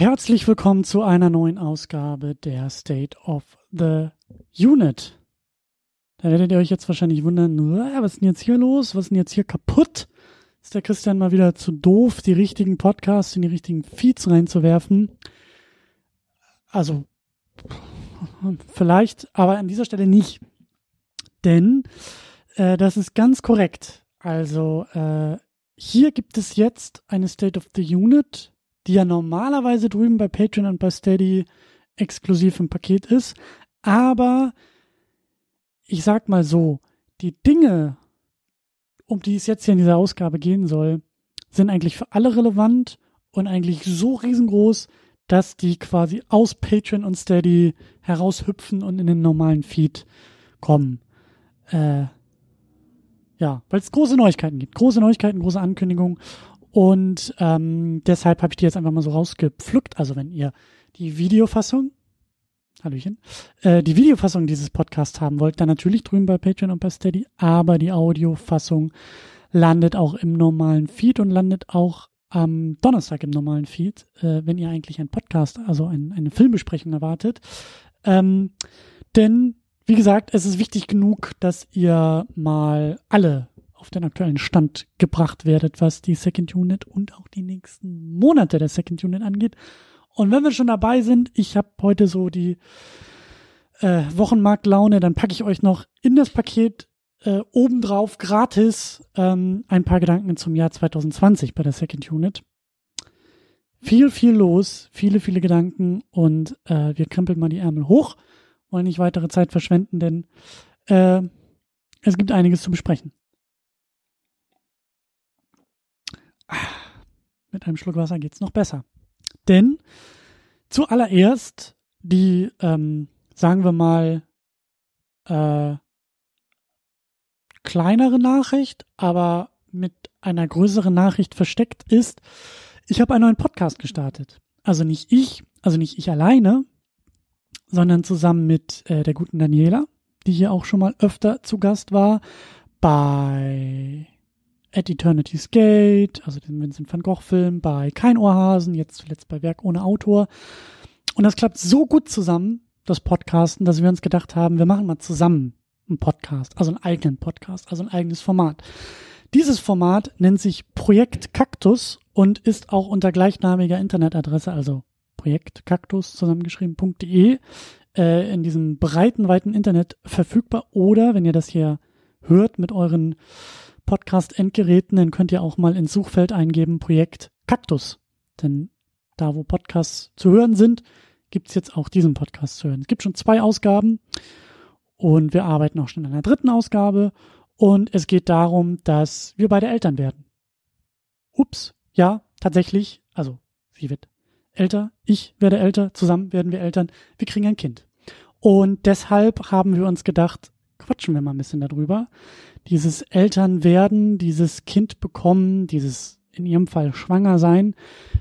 Herzlich willkommen zu einer neuen Ausgabe der State of the Unit. Da werdet ihr euch jetzt wahrscheinlich wundern, was ist denn jetzt hier los? Was ist denn jetzt hier kaputt? Ist der Christian mal wieder zu doof, die richtigen Podcasts in die richtigen Feeds reinzuwerfen? Also, vielleicht, aber an dieser Stelle nicht. Denn äh, das ist ganz korrekt. Also, äh, hier gibt es jetzt eine State of the Unit die ja normalerweise drüben bei Patreon und bei Steady exklusiv im Paket ist. Aber ich sag mal so, die Dinge, um die es jetzt hier in dieser Ausgabe gehen soll, sind eigentlich für alle relevant und eigentlich so riesengroß, dass die quasi aus Patreon und Steady heraushüpfen und in den normalen Feed kommen. Äh, ja, weil es große Neuigkeiten gibt. Große Neuigkeiten, große Ankündigungen. Und ähm, deshalb habe ich die jetzt einfach mal so rausgepflückt. Also wenn ihr die Videofassung, Hallöchen, äh, die Videofassung dieses Podcasts haben wollt, dann natürlich drüben bei Patreon und bei Steady, aber die Audiofassung landet auch im normalen Feed und landet auch am Donnerstag im normalen Feed, äh, wenn ihr eigentlich einen Podcast, also ein, eine Filmbesprechung erwartet. Ähm, denn, wie gesagt, es ist wichtig genug, dass ihr mal alle auf den aktuellen Stand gebracht werdet, was die Second Unit und auch die nächsten Monate der Second Unit angeht. Und wenn wir schon dabei sind, ich habe heute so die äh, Wochenmarktlaune, dann packe ich euch noch in das Paket äh, obendrauf gratis ähm, ein paar Gedanken zum Jahr 2020 bei der Second Unit. Viel, viel los, viele, viele Gedanken und äh, wir krempeln mal die Ärmel hoch, wollen nicht weitere Zeit verschwenden, denn äh, es gibt einiges zu besprechen. Mit einem Schluck Wasser geht's noch besser. Denn zuallererst die, ähm, sagen wir mal, äh, kleinere Nachricht, aber mit einer größeren Nachricht versteckt ist, ich habe einen neuen Podcast gestartet. Also nicht ich, also nicht ich alleine, sondern zusammen mit äh, der guten Daniela, die hier auch schon mal öfter zu Gast war, bei At Eternity's Gate, also den Vincent van Gogh Film, bei Kein Ohrhasen, jetzt zuletzt bei Werk ohne Autor. Und das klappt so gut zusammen, das Podcasten, dass wir uns gedacht haben, wir machen mal zusammen einen Podcast, also einen eigenen Podcast, also ein eigenes Format. Dieses Format nennt sich Projekt Kaktus und ist auch unter gleichnamiger Internetadresse, also Projekt Kaktus zusammengeschrieben.de, äh, in diesem breiten, weiten Internet verfügbar. Oder wenn ihr das hier hört mit euren Podcast-Endgeräten, dann könnt ihr auch mal ins Suchfeld eingeben Projekt Kaktus. Denn da, wo Podcasts zu hören sind, gibt's jetzt auch diesen Podcast zu hören. Es gibt schon zwei Ausgaben und wir arbeiten auch schon an einer dritten Ausgabe. Und es geht darum, dass wir beide Eltern werden. Ups, ja, tatsächlich. Also, sie wird älter, ich werde älter, zusammen werden wir Eltern, wir kriegen ein Kind. Und deshalb haben wir uns gedacht, quatschen wir mal ein bisschen darüber dieses Elternwerden, dieses Kind bekommen, dieses in ihrem Fall schwanger sein,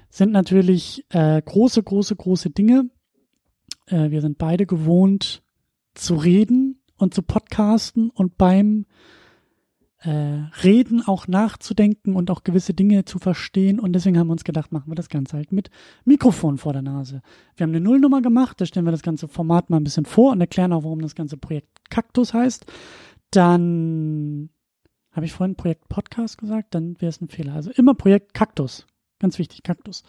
sind natürlich äh, große, große, große Dinge. Äh, wir sind beide gewohnt zu reden und zu podcasten und beim äh, Reden auch nachzudenken und auch gewisse Dinge zu verstehen. Und deswegen haben wir uns gedacht, machen wir das Ganze halt mit Mikrofon vor der Nase. Wir haben eine Nullnummer gemacht, da stellen wir das ganze Format mal ein bisschen vor und erklären auch, warum das ganze Projekt Kaktus heißt. Dann habe ich vorhin Projekt Podcast gesagt, dann wäre es ein Fehler. Also immer Projekt Kaktus. Ganz wichtig, Kaktus.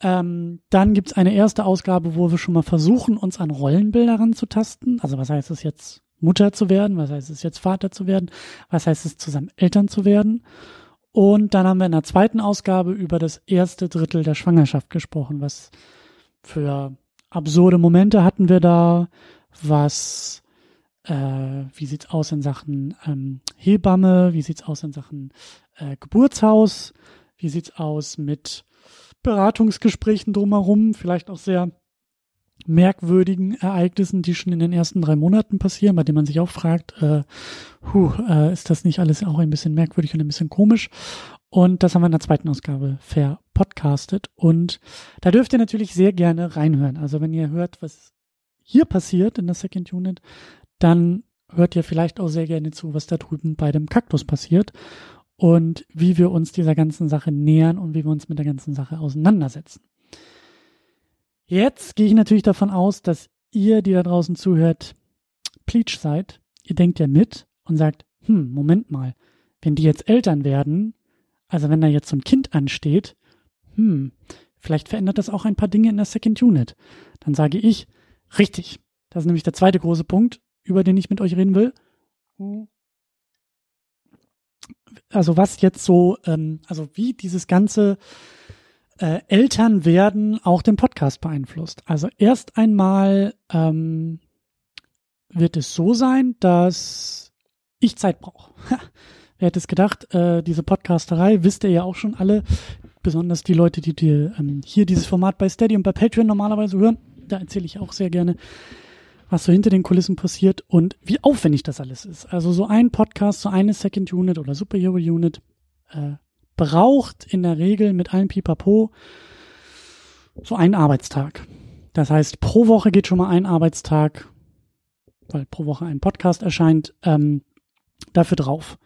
Ähm, dann gibt's eine erste Ausgabe, wo wir schon mal versuchen, uns an Rollenbilder ranzutasten. Also was heißt es jetzt, Mutter zu werden? Was heißt es jetzt, Vater zu werden? Was heißt es, zusammen Eltern zu werden? Und dann haben wir in der zweiten Ausgabe über das erste Drittel der Schwangerschaft gesprochen. Was für absurde Momente hatten wir da? Was äh, wie sieht's aus in Sachen ähm, Hebamme, wie sieht's aus in Sachen äh, Geburtshaus, wie sieht's aus mit Beratungsgesprächen drumherum, vielleicht auch sehr merkwürdigen Ereignissen, die schon in den ersten drei Monaten passieren, bei denen man sich auch fragt, äh, huh, äh, ist das nicht alles auch ein bisschen merkwürdig und ein bisschen komisch? Und das haben wir in der zweiten Ausgabe verpodcastet. Und da dürft ihr natürlich sehr gerne reinhören. Also wenn ihr hört, was hier passiert in der Second Unit, dann hört ihr vielleicht auch sehr gerne zu, was da drüben bei dem Kaktus passiert und wie wir uns dieser ganzen Sache nähern und wie wir uns mit der ganzen Sache auseinandersetzen. Jetzt gehe ich natürlich davon aus, dass ihr, die da draußen zuhört, Pleach seid. Ihr denkt ja mit und sagt, hm, Moment mal, wenn die jetzt Eltern werden, also wenn da jetzt so ein Kind ansteht, hm, vielleicht verändert das auch ein paar Dinge in der Second Unit. Dann sage ich, richtig. Das ist nämlich der zweite große Punkt, über den ich mit euch reden will. Also was jetzt so, ähm, also wie dieses ganze äh, Eltern werden auch den Podcast beeinflusst. Also erst einmal ähm, wird es so sein, dass ich Zeit brauche. Wer hätte es gedacht, äh, diese Podcasterei, wisst ihr ja auch schon alle, besonders die Leute, die dir ähm, hier dieses Format bei Steady und bei Patreon normalerweise hören, da erzähle ich auch sehr gerne, was so hinter den Kulissen passiert und wie aufwendig das alles ist. Also so ein Podcast, so eine Second Unit oder Superhero Unit äh, braucht in der Regel mit allen Pipapo so einen Arbeitstag. Das heißt, pro Woche geht schon mal ein Arbeitstag, weil pro Woche ein Podcast erscheint, ähm, dafür drauf.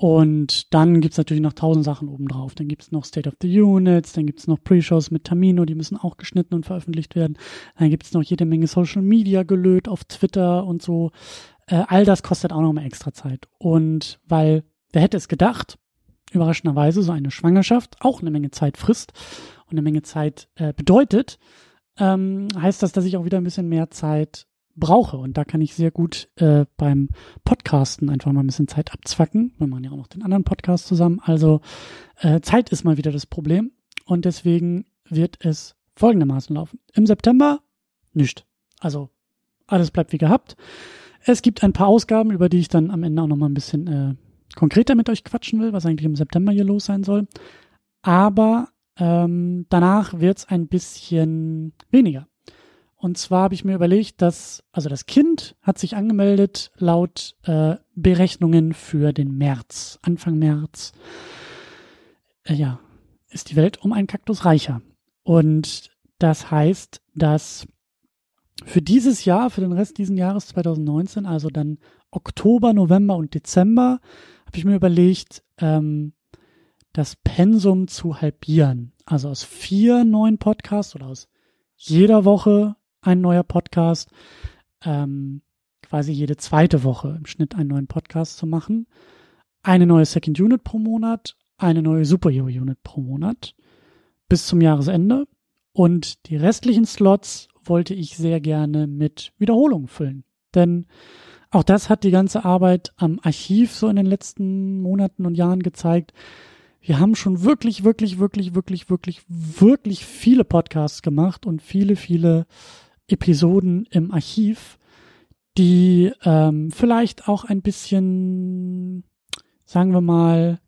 Und dann gibt's natürlich noch tausend Sachen obendrauf. Dann gibt's noch State of the Units, dann gibt's noch Pre-Shows mit Tamino, die müssen auch geschnitten und veröffentlicht werden. Dann gibt's noch jede Menge Social Media gelöt auf Twitter und so. Äh, all das kostet auch noch mal extra Zeit. Und weil, wer hätte es gedacht, überraschenderweise so eine Schwangerschaft auch eine Menge Zeit frisst und eine Menge Zeit äh, bedeutet, ähm, heißt das, dass ich auch wieder ein bisschen mehr Zeit brauche. Und da kann ich sehr gut äh, beim Podcasten einfach mal ein bisschen Zeit abzwacken. Wir machen ja auch noch den anderen Podcast zusammen. Also äh, Zeit ist mal wieder das Problem. Und deswegen wird es folgendermaßen laufen. Im September nicht. Also alles bleibt wie gehabt. Es gibt ein paar Ausgaben, über die ich dann am Ende auch noch mal ein bisschen äh, konkreter mit euch quatschen will, was eigentlich im September hier los sein soll. Aber ähm, danach wird es ein bisschen weniger. Und zwar habe ich mir überlegt, dass, also das Kind hat sich angemeldet laut äh, Berechnungen für den März, Anfang März. Äh, ja, ist die Welt um einen Kaktus reicher. Und das heißt, dass für dieses Jahr, für den Rest dieses Jahres 2019, also dann Oktober, November und Dezember, habe ich mir überlegt, ähm, das Pensum zu halbieren. Also aus vier neuen Podcasts oder aus jeder Woche ein neuer Podcast, ähm, quasi jede zweite Woche im Schnitt einen neuen Podcast zu machen. Eine neue Second Unit pro Monat, eine neue Superhero Unit pro Monat bis zum Jahresende. Und die restlichen Slots wollte ich sehr gerne mit Wiederholungen füllen. Denn auch das hat die ganze Arbeit am Archiv so in den letzten Monaten und Jahren gezeigt. Wir haben schon wirklich, wirklich, wirklich, wirklich, wirklich, wirklich viele Podcasts gemacht und viele, viele Episoden im Archiv, die ähm, vielleicht auch ein bisschen, sagen wir mal,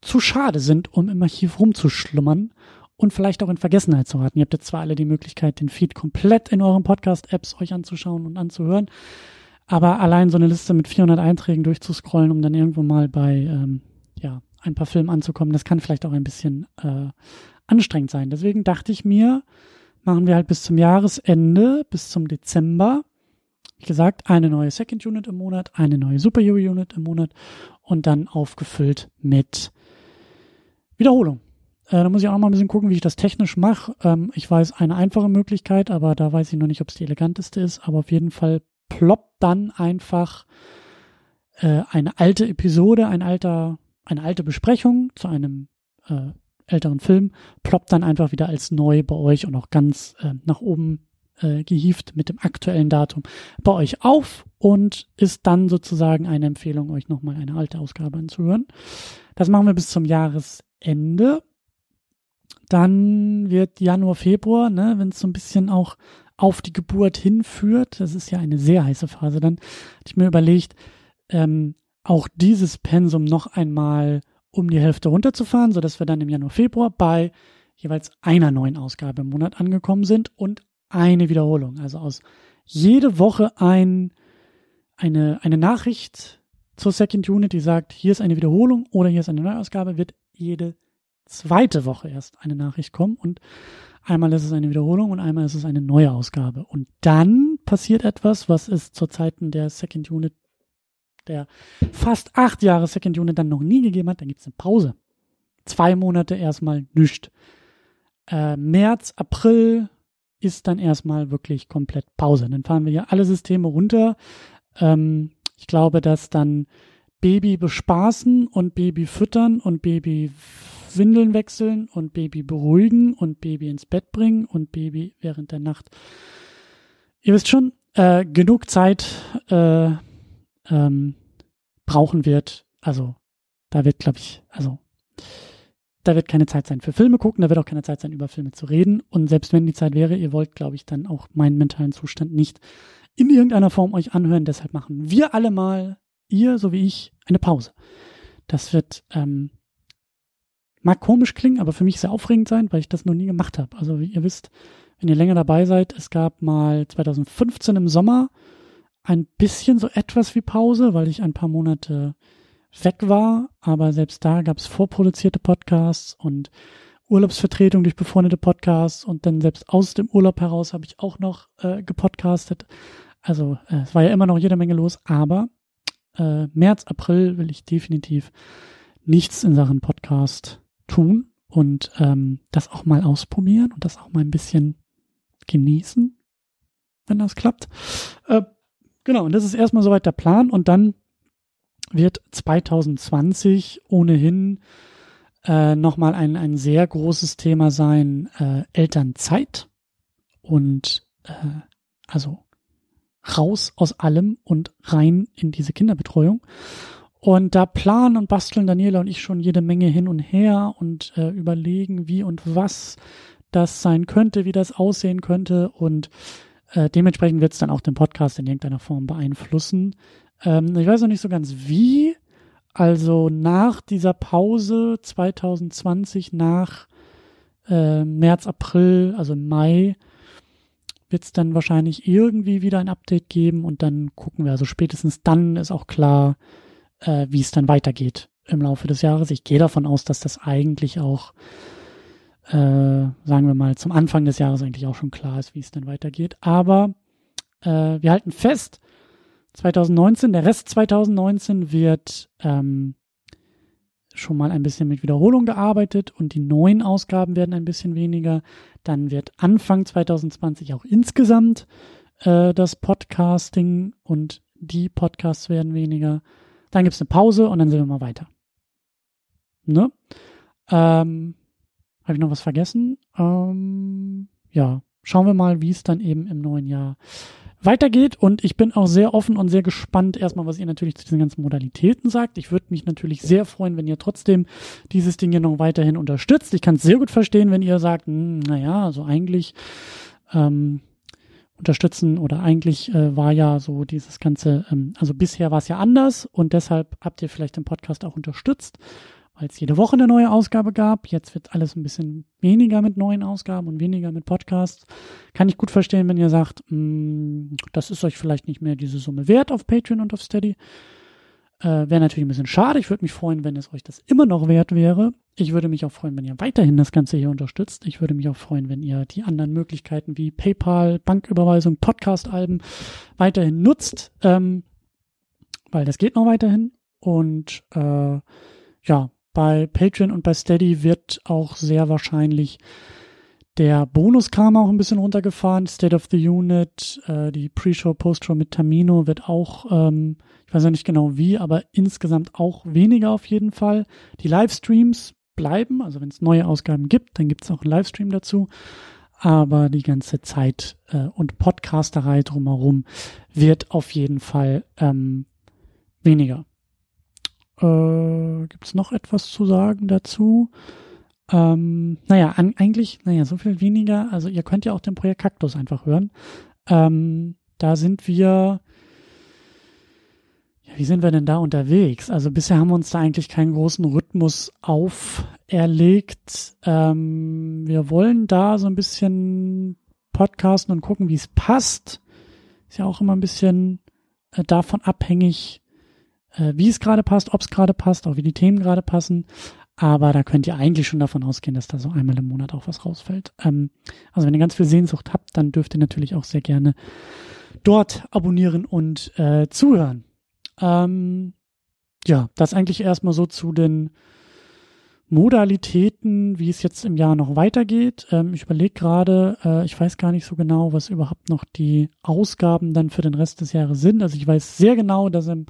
zu schade sind, um im Archiv rumzuschlummern und vielleicht auch in Vergessenheit zu raten. Ihr habt jetzt zwar alle die Möglichkeit, den Feed komplett in euren Podcast-Apps euch anzuschauen und anzuhören, aber allein so eine Liste mit 400 Einträgen durchzuscrollen, um dann irgendwo mal bei ähm, ja ein paar Filmen anzukommen, das kann vielleicht auch ein bisschen äh, anstrengend sein. Deswegen dachte ich mir, machen wir halt bis zum Jahresende, bis zum Dezember, wie gesagt, eine neue Second Unit im Monat, eine neue Superhero Unit im Monat und dann aufgefüllt mit Wiederholung. Äh, da muss ich auch mal ein bisschen gucken, wie ich das technisch mache. Ähm, ich weiß eine einfache Möglichkeit, aber da weiß ich noch nicht, ob es die eleganteste ist. Aber auf jeden Fall ploppt dann einfach äh, eine alte Episode, ein alter, eine alte Besprechung zu einem äh, älteren Film, ploppt dann einfach wieder als neu bei euch und auch ganz äh, nach oben äh, gehieft mit dem aktuellen Datum bei euch auf und ist dann sozusagen eine Empfehlung, euch nochmal eine alte Ausgabe anzuhören. Das machen wir bis zum Jahresende. Dann wird Januar, Februar, ne, wenn es so ein bisschen auch auf die Geburt hinführt, das ist ja eine sehr heiße Phase, dann hatte ich mir überlegt, ähm, auch dieses Pensum noch einmal um die Hälfte runterzufahren, sodass wir dann im Januar, Februar bei jeweils einer neuen Ausgabe im Monat angekommen sind und eine Wiederholung. Also aus jede Woche ein, eine, eine Nachricht zur Second Unit, die sagt, hier ist eine Wiederholung oder hier ist eine Neuausgabe, wird jede zweite Woche erst eine Nachricht kommen. Und einmal ist es eine Wiederholung und einmal ist es eine neue Ausgabe. Und dann passiert etwas, was es zur Zeiten der Second Unit der fast acht Jahre Second Unit dann noch nie gegeben hat, dann gibt es eine Pause. Zwei Monate erstmal nichts. Äh, März, April ist dann erstmal wirklich komplett Pause. Dann fahren wir ja alle Systeme runter. Ähm, ich glaube, dass dann Baby bespaßen und Baby füttern und Baby Windeln wechseln und Baby beruhigen und Baby ins Bett bringen und Baby während der Nacht. Ihr wisst schon, äh, genug Zeit äh, ähm, brauchen wird. Also da wird, glaube ich, also da wird keine Zeit sein für Filme gucken, da wird auch keine Zeit sein, über Filme zu reden. Und selbst wenn die Zeit wäre, ihr wollt, glaube ich, dann auch meinen mentalen Zustand nicht in irgendeiner Form euch anhören. Deshalb machen wir alle mal, ihr so wie ich, eine Pause. Das wird, ähm, mag komisch klingen, aber für mich sehr aufregend sein, weil ich das noch nie gemacht habe. Also wie ihr wisst, wenn ihr länger dabei seid, es gab mal 2015 im Sommer ein bisschen so etwas wie Pause, weil ich ein paar Monate weg war, aber selbst da gab es vorproduzierte Podcasts und Urlaubsvertretung durch befreundete Podcasts und dann selbst aus dem Urlaub heraus habe ich auch noch äh, gepodcastet. Also äh, es war ja immer noch jede Menge los, aber äh, März, April will ich definitiv nichts in Sachen Podcast tun und ähm, das auch mal ausprobieren und das auch mal ein bisschen genießen, wenn das klappt. Äh, genau, und das ist erstmal soweit der Plan und dann wird 2020 ohnehin äh, nochmal ein, ein sehr großes Thema sein, äh, Elternzeit und äh, also raus aus allem und rein in diese Kinderbetreuung. Und da planen und basteln Daniela und ich schon jede Menge hin und her und äh, überlegen, wie und was das sein könnte, wie das aussehen könnte. Und äh, dementsprechend wird es dann auch den Podcast in irgendeiner Form beeinflussen. Ähm, ich weiß noch nicht so ganz wie. Also nach dieser Pause 2020, nach äh, März, April, also Mai, wird es dann wahrscheinlich irgendwie wieder ein Update geben und dann gucken wir. Also spätestens dann ist auch klar, äh, wie es dann weitergeht im Laufe des Jahres. Ich gehe davon aus, dass das eigentlich auch, äh, sagen wir mal, zum Anfang des Jahres eigentlich auch schon klar ist, wie es dann weitergeht. Aber äh, wir halten fest, 2019, der Rest 2019 wird ähm, schon mal ein bisschen mit Wiederholung gearbeitet und die neuen Ausgaben werden ein bisschen weniger. Dann wird Anfang 2020 auch insgesamt äh, das Podcasting und die Podcasts werden weniger. Dann gibt es eine Pause und dann sind wir mal weiter. Ne? Ähm, Habe ich noch was vergessen? Ähm, ja, schauen wir mal, wie es dann eben im neuen Jahr weitergeht. Und ich bin auch sehr offen und sehr gespannt, erstmal, was ihr natürlich zu diesen ganzen Modalitäten sagt. Ich würde mich natürlich sehr freuen, wenn ihr trotzdem dieses Ding hier noch weiterhin unterstützt. Ich kann es sehr gut verstehen, wenn ihr sagt, hm, naja, also eigentlich ähm, unterstützen oder eigentlich äh, war ja so dieses ganze, ähm, also bisher war es ja anders und deshalb habt ihr vielleicht den Podcast auch unterstützt weil es jede Woche eine neue Ausgabe gab. Jetzt wird alles ein bisschen weniger mit neuen Ausgaben und weniger mit Podcasts. Kann ich gut verstehen, wenn ihr sagt, mh, mm, das ist euch vielleicht nicht mehr diese Summe wert auf Patreon und auf Steady. Äh, wäre natürlich ein bisschen schade. Ich würde mich freuen, wenn es euch das immer noch wert wäre. Ich würde mich auch freuen, wenn ihr weiterhin das Ganze hier unterstützt. Ich würde mich auch freuen, wenn ihr die anderen Möglichkeiten wie PayPal, Banküberweisung, Podcast-Alben weiterhin nutzt, ähm, weil das geht noch weiterhin. Und äh, ja, bei Patreon und bei Steady wird auch sehr wahrscheinlich der Bonuskram auch ein bisschen runtergefahren. State of the Unit, äh, die Pre-Show, Post-Show mit Tamino wird auch, ähm, ich weiß ja nicht genau wie, aber insgesamt auch weniger auf jeden Fall. Die Livestreams bleiben, also wenn es neue Ausgaben gibt, dann gibt es auch einen Livestream dazu. Aber die ganze Zeit äh, und Podcasterei drumherum wird auf jeden Fall ähm, weniger. Äh, Gibt es noch etwas zu sagen dazu? Ähm, naja, an, eigentlich, naja, so viel weniger. Also ihr könnt ja auch den Projekt Kaktus einfach hören. Ähm, da sind wir, wie sind wir denn da unterwegs? Also bisher haben wir uns da eigentlich keinen großen Rhythmus auferlegt. Ähm, wir wollen da so ein bisschen podcasten und gucken, wie es passt. Ist ja auch immer ein bisschen äh, davon abhängig, äh, wie es gerade passt, ob es gerade passt, auch wie die Themen gerade passen. Aber da könnt ihr eigentlich schon davon ausgehen, dass da so einmal im Monat auch was rausfällt. Ähm, also wenn ihr ganz viel Sehnsucht habt, dann dürft ihr natürlich auch sehr gerne dort abonnieren und äh, zuhören. Ähm, ja, das eigentlich erstmal so zu den Modalitäten, wie es jetzt im Jahr noch weitergeht. Ähm, ich überlege gerade, äh, ich weiß gar nicht so genau, was überhaupt noch die Ausgaben dann für den Rest des Jahres sind. Also ich weiß sehr genau, dass im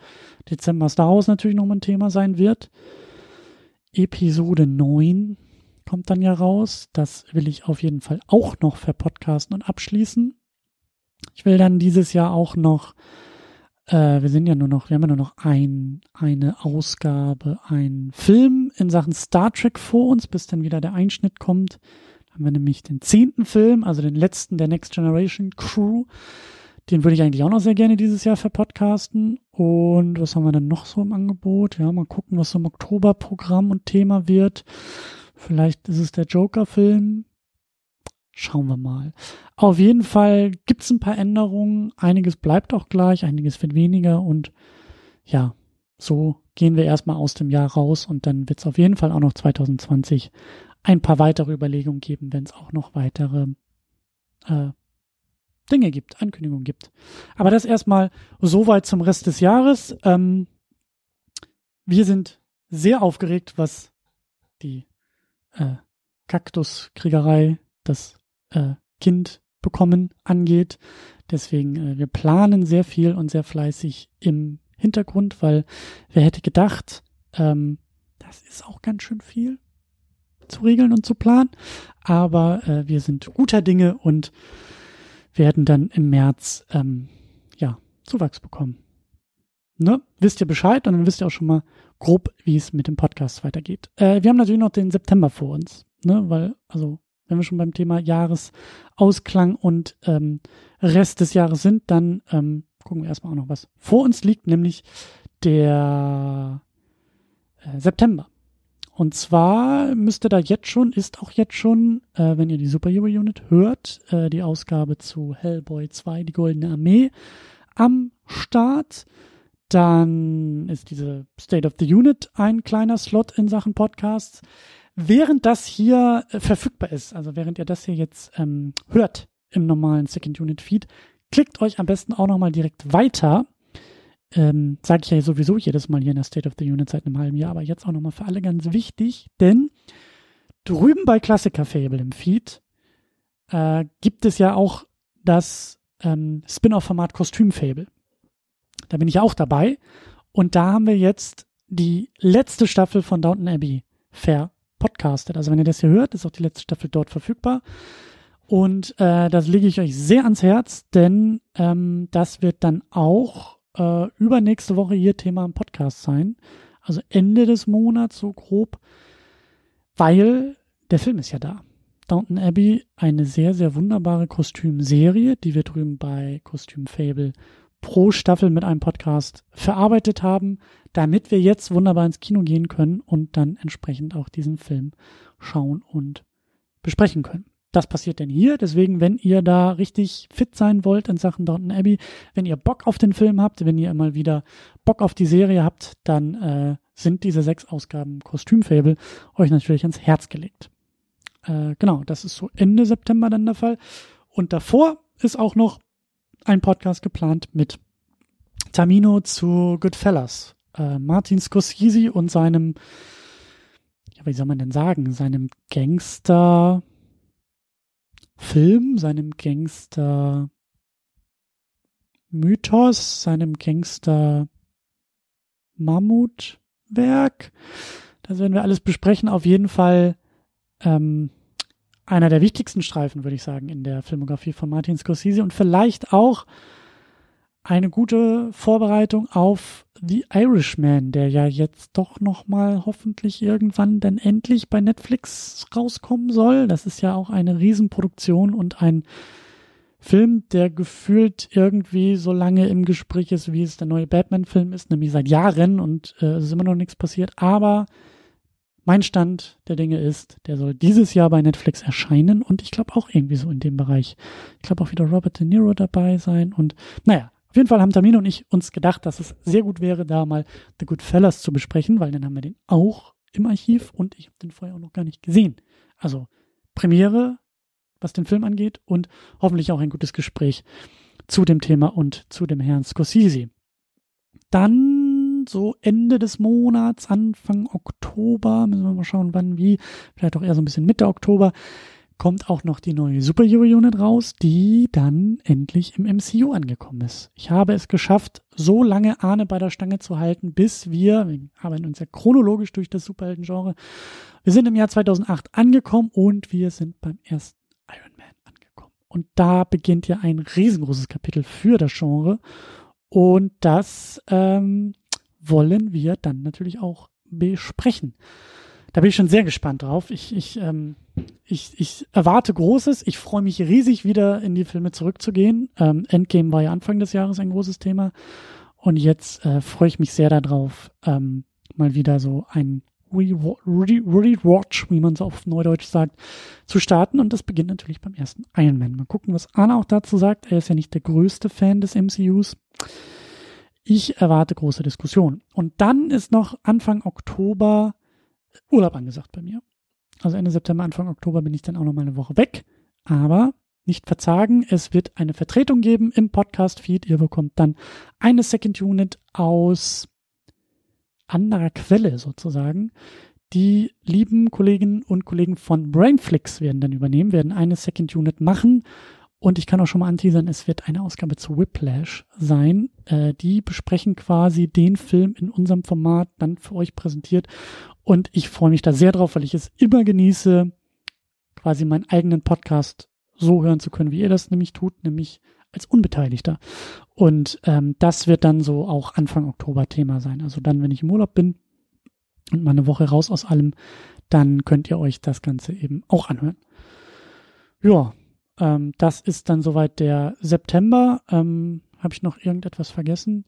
Dezember Star Wars natürlich nochmal ein Thema sein wird. Episode 9 kommt dann ja raus. Das will ich auf jeden Fall auch noch verpodcasten und abschließen. Ich will dann dieses Jahr auch noch äh, wir sind ja nur noch, wir haben ja nur noch ein, eine Ausgabe, ein Film in Sachen Star Trek vor uns, bis dann wieder der Einschnitt kommt. Da haben wir nämlich den zehnten Film, also den letzten der Next Generation Crew. Den würde ich eigentlich auch noch sehr gerne dieses Jahr verpodcasten. Und was haben wir dann noch so im Angebot? Ja, mal gucken, was so im Oktoberprogramm und Thema wird. Vielleicht ist es der Joker-Film. Schauen wir mal. Auf jeden Fall gibt's ein paar Änderungen. Einiges bleibt auch gleich, einiges wird weniger und ja, so gehen wir erstmal aus dem Jahr raus und dann wird's auf jeden Fall auch noch 2020 ein paar weitere Überlegungen geben, wenn es auch noch weitere äh, Dinge gibt, Ankündigungen gibt. Aber das erstmal soweit zum Rest des Jahres. Ähm, wir sind sehr aufgeregt, was die äh, Kaktuskriegerei, das äh, Kind bekommen angeht. Deswegen, äh, wir planen sehr viel und sehr fleißig im Hintergrund, weil wer hätte gedacht, ähm, das ist auch ganz schön viel zu regeln und zu planen. Aber äh, wir sind guter Dinge und werden dann im März ähm, ja Zuwachs bekommen. Ne? Wisst ihr Bescheid und dann wisst ihr auch schon mal grob, wie es mit dem Podcast weitergeht. Äh, wir haben natürlich noch den September vor uns, ne? Weil, also wenn wir schon beim Thema Jahresausklang und ähm, Rest des Jahres sind, dann ähm, gucken wir erstmal auch noch, was vor uns liegt, nämlich der äh, September. Und zwar müsste da jetzt schon, ist auch jetzt schon, äh, wenn ihr die Superhero Unit hört, äh, die Ausgabe zu Hellboy 2, die Goldene Armee, am Start. Dann ist diese State of the Unit ein kleiner Slot in Sachen Podcasts während das hier äh, verfügbar ist, also während ihr das hier jetzt ähm, hört im normalen Second Unit Feed, klickt euch am besten auch nochmal direkt weiter. Ähm, Sage ich ja sowieso jedes Mal hier in der State of the Unit seit einem halben Jahr, aber jetzt auch nochmal für alle ganz wichtig, denn drüben bei Klassiker Fable im Feed äh, gibt es ja auch das ähm, Spin-off-Format Kostüm Fable. Da bin ich auch dabei und da haben wir jetzt die letzte Staffel von Downton Abbey ver podcastet. Also wenn ihr das hier hört, ist auch die letzte Staffel dort verfügbar. Und äh, das lege ich euch sehr ans Herz, denn ähm, das wird dann auch äh, übernächste Woche hier Thema im Podcast sein. Also Ende des Monats, so grob, weil der Film ist ja da. Downton Abbey, eine sehr, sehr wunderbare Kostümserie, die wir drüben bei Kostüm Fable pro Staffel mit einem Podcast verarbeitet haben, damit wir jetzt wunderbar ins Kino gehen können und dann entsprechend auch diesen Film schauen und besprechen können. Das passiert denn hier. Deswegen, wenn ihr da richtig fit sein wollt in Sachen Downton Abbey, wenn ihr Bock auf den Film habt, wenn ihr mal wieder Bock auf die Serie habt, dann äh, sind diese sechs Ausgaben Kostümfable euch natürlich ans Herz gelegt. Äh, genau, das ist so Ende September dann der Fall. Und davor ist auch noch ein Podcast geplant mit Tamino zu Goodfellas. Äh, Martin Scorsese und seinem, ja, wie soll man denn sagen, seinem Gangster Film, seinem Gangster Mythos, seinem Gangster Mammutwerk. Das werden wir alles besprechen. Auf jeden Fall ähm, einer der wichtigsten Streifen, würde ich sagen, in der Filmografie von Martin Scorsese und vielleicht auch eine gute Vorbereitung auf The Irishman, der ja jetzt doch noch mal hoffentlich irgendwann dann endlich bei Netflix rauskommen soll. Das ist ja auch eine Riesenproduktion und ein Film, der gefühlt irgendwie so lange im Gespräch ist, wie es der neue Batman-Film ist, nämlich seit Jahren und äh, es ist immer noch nichts passiert. Aber mein Stand der Dinge ist, der soll dieses Jahr bei Netflix erscheinen und ich glaube auch irgendwie so in dem Bereich. Ich glaube auch wieder Robert De Niro dabei sein und naja, auf jeden Fall haben Tamino und ich uns gedacht, dass es sehr gut wäre, da mal The Goodfellas zu besprechen, weil dann haben wir den auch im Archiv und ich habe den vorher auch noch gar nicht gesehen. Also Premiere, was den Film angeht und hoffentlich auch ein gutes Gespräch zu dem Thema und zu dem Herrn Scorsese. Dann so Ende des Monats, Anfang Oktober, müssen wir mal schauen, wann, wie, vielleicht auch eher so ein bisschen Mitte Oktober, kommt auch noch die neue Superhero Unit raus, die dann endlich im MCU angekommen ist. Ich habe es geschafft, so lange Arne bei der Stange zu halten, bis wir, wir arbeiten uns ja chronologisch durch das Superhelden-Genre, wir sind im Jahr 2008 angekommen und wir sind beim ersten Iron Man angekommen. Und da beginnt ja ein riesengroßes Kapitel für das Genre und das ähm, wollen wir dann natürlich auch besprechen. Da bin ich schon sehr gespannt drauf. Ich, ich, ähm, ich, ich erwarte Großes. Ich freue mich riesig, wieder in die Filme zurückzugehen. Ähm, Endgame war ja Anfang des Jahres ein großes Thema. Und jetzt äh, freue ich mich sehr darauf, ähm, mal wieder so ein Rewatch, wie man so auf Neudeutsch sagt, zu starten. Und das beginnt natürlich beim ersten Iron Man. Mal gucken, was Anna auch dazu sagt. Er ist ja nicht der größte Fan des MCUs. Ich erwarte große Diskussionen. Und dann ist noch Anfang Oktober Urlaub angesagt bei mir. Also Ende September, Anfang Oktober bin ich dann auch noch mal eine Woche weg. Aber nicht verzagen, es wird eine Vertretung geben im Podcast-Feed. Ihr bekommt dann eine Second Unit aus anderer Quelle sozusagen. Die lieben Kolleginnen und Kollegen von Brainflix werden dann übernehmen, werden eine Second Unit machen und ich kann auch schon mal anteasern, es wird eine Ausgabe zu Whiplash sein. Äh, die besprechen quasi den Film in unserem Format dann für euch präsentiert. Und ich freue mich da sehr drauf, weil ich es immer genieße, quasi meinen eigenen Podcast so hören zu können, wie ihr das nämlich tut, nämlich als Unbeteiligter. Und ähm, das wird dann so auch Anfang Oktober Thema sein. Also dann, wenn ich im Urlaub bin und mal eine Woche raus aus allem, dann könnt ihr euch das Ganze eben auch anhören. Ja, ähm, das ist dann soweit der September. Ähm, Habe ich noch irgendetwas vergessen?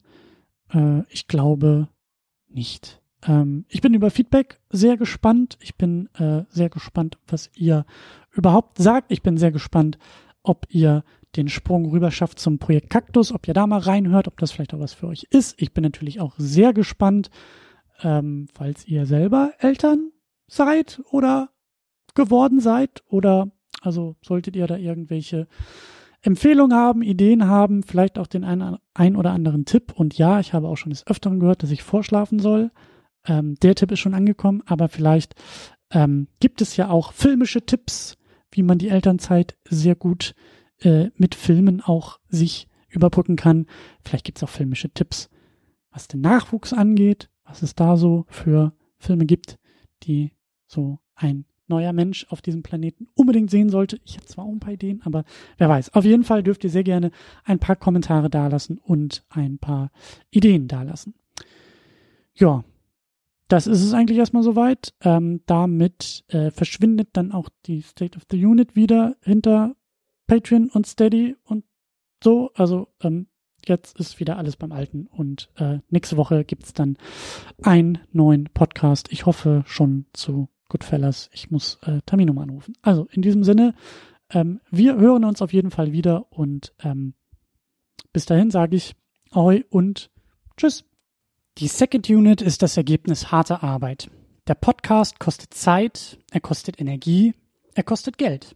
Äh, ich glaube nicht. Ähm, ich bin über Feedback sehr gespannt. Ich bin äh, sehr gespannt, was ihr überhaupt sagt. Ich bin sehr gespannt, ob ihr den Sprung rüber schafft zum Projekt Kaktus, ob ihr da mal reinhört, ob das vielleicht auch was für euch ist. Ich bin natürlich auch sehr gespannt, ähm, falls ihr selber Eltern seid oder geworden seid oder also solltet ihr da irgendwelche Empfehlungen haben, Ideen haben, vielleicht auch den einen, ein oder anderen Tipp. Und ja, ich habe auch schon des Öfteren gehört, dass ich vorschlafen soll. Ähm, der Tipp ist schon angekommen, aber vielleicht ähm, gibt es ja auch filmische Tipps, wie man die Elternzeit sehr gut äh, mit Filmen auch sich überbrücken kann. Vielleicht gibt es auch filmische Tipps, was den Nachwuchs angeht, was es da so für Filme gibt, die so ein neuer Mensch auf diesem Planeten unbedingt sehen sollte. Ich habe zwar auch ein paar Ideen, aber wer weiß. Auf jeden Fall dürft ihr sehr gerne ein paar Kommentare dalassen und ein paar Ideen dalassen. Ja, das ist es eigentlich erstmal soweit. Ähm, damit äh, verschwindet dann auch die State of the Unit wieder hinter Patreon und Steady und so. Also ähm, jetzt ist wieder alles beim Alten und äh, nächste Woche gibt's dann einen neuen Podcast. Ich hoffe schon zu Goodfellas, ich muss äh, Tamino anrufen. Also in diesem Sinne, ähm, wir hören uns auf jeden Fall wieder und ähm, bis dahin sage ich Ahoi und Tschüss. Die Second Unit ist das Ergebnis harter Arbeit. Der Podcast kostet Zeit, er kostet Energie, er kostet Geld.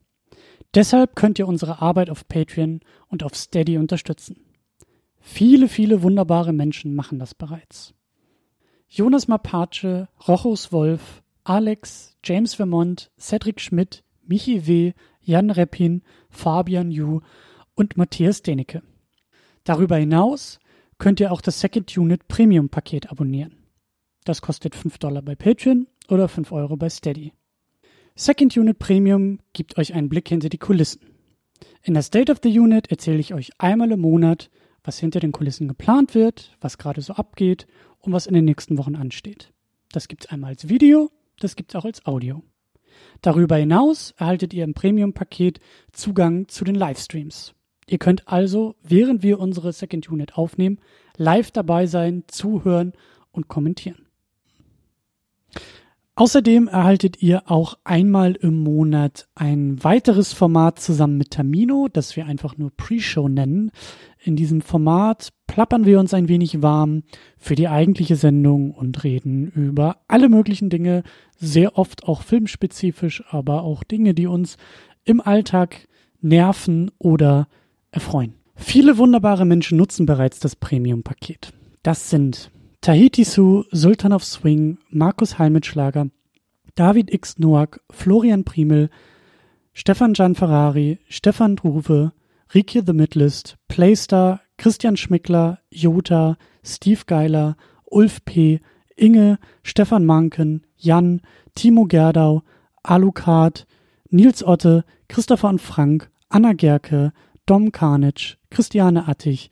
Deshalb könnt ihr unsere Arbeit auf Patreon und auf Steady unterstützen. Viele, viele wunderbare Menschen machen das bereits. Jonas Mapace, Rochus Wolf, Alex, James Vermont, Cedric Schmidt, Michi W., Jan Reppin, Fabian Yu und Matthias Denecke. Darüber hinaus könnt ihr auch das Second Unit Premium Paket abonnieren. Das kostet 5 Dollar bei Patreon oder 5 Euro bei Steady. Second Unit Premium gibt euch einen Blick hinter die Kulissen. In der State of the Unit erzähle ich euch einmal im Monat, was hinter den Kulissen geplant wird, was gerade so abgeht und was in den nächsten Wochen ansteht. Das gibt's einmal als Video das gibt es auch als Audio. Darüber hinaus erhaltet ihr im Premium-Paket Zugang zu den Livestreams. Ihr könnt also, während wir unsere Second Unit aufnehmen, live dabei sein, zuhören und kommentieren. Außerdem erhaltet ihr auch einmal im Monat ein weiteres Format zusammen mit Tamino, das wir einfach nur Pre-Show nennen. In diesem Format plappern wir uns ein wenig warm für die eigentliche Sendung und reden über alle möglichen Dinge, sehr oft auch filmspezifisch, aber auch Dinge, die uns im Alltag nerven oder erfreuen. Viele wunderbare Menschen nutzen bereits das Premium-Paket. Das sind Tahiti Su, Sultan of Swing, Markus Heimitschlager, David X. Noack, Florian Primel, Stefan Gianferrari, Stefan Druwe, Rike The Midlist, Playstar, Christian Schmickler, Jota, Steve Geiler, Ulf P., Inge, Stefan Manken, Jan, Timo Gerdau, Alucard, Nils Otte, Christopher und Frank, Anna Gerke, Dom Karnitsch, Christiane Attich,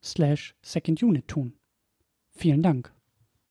slash secondunit tun. Vielen Dank.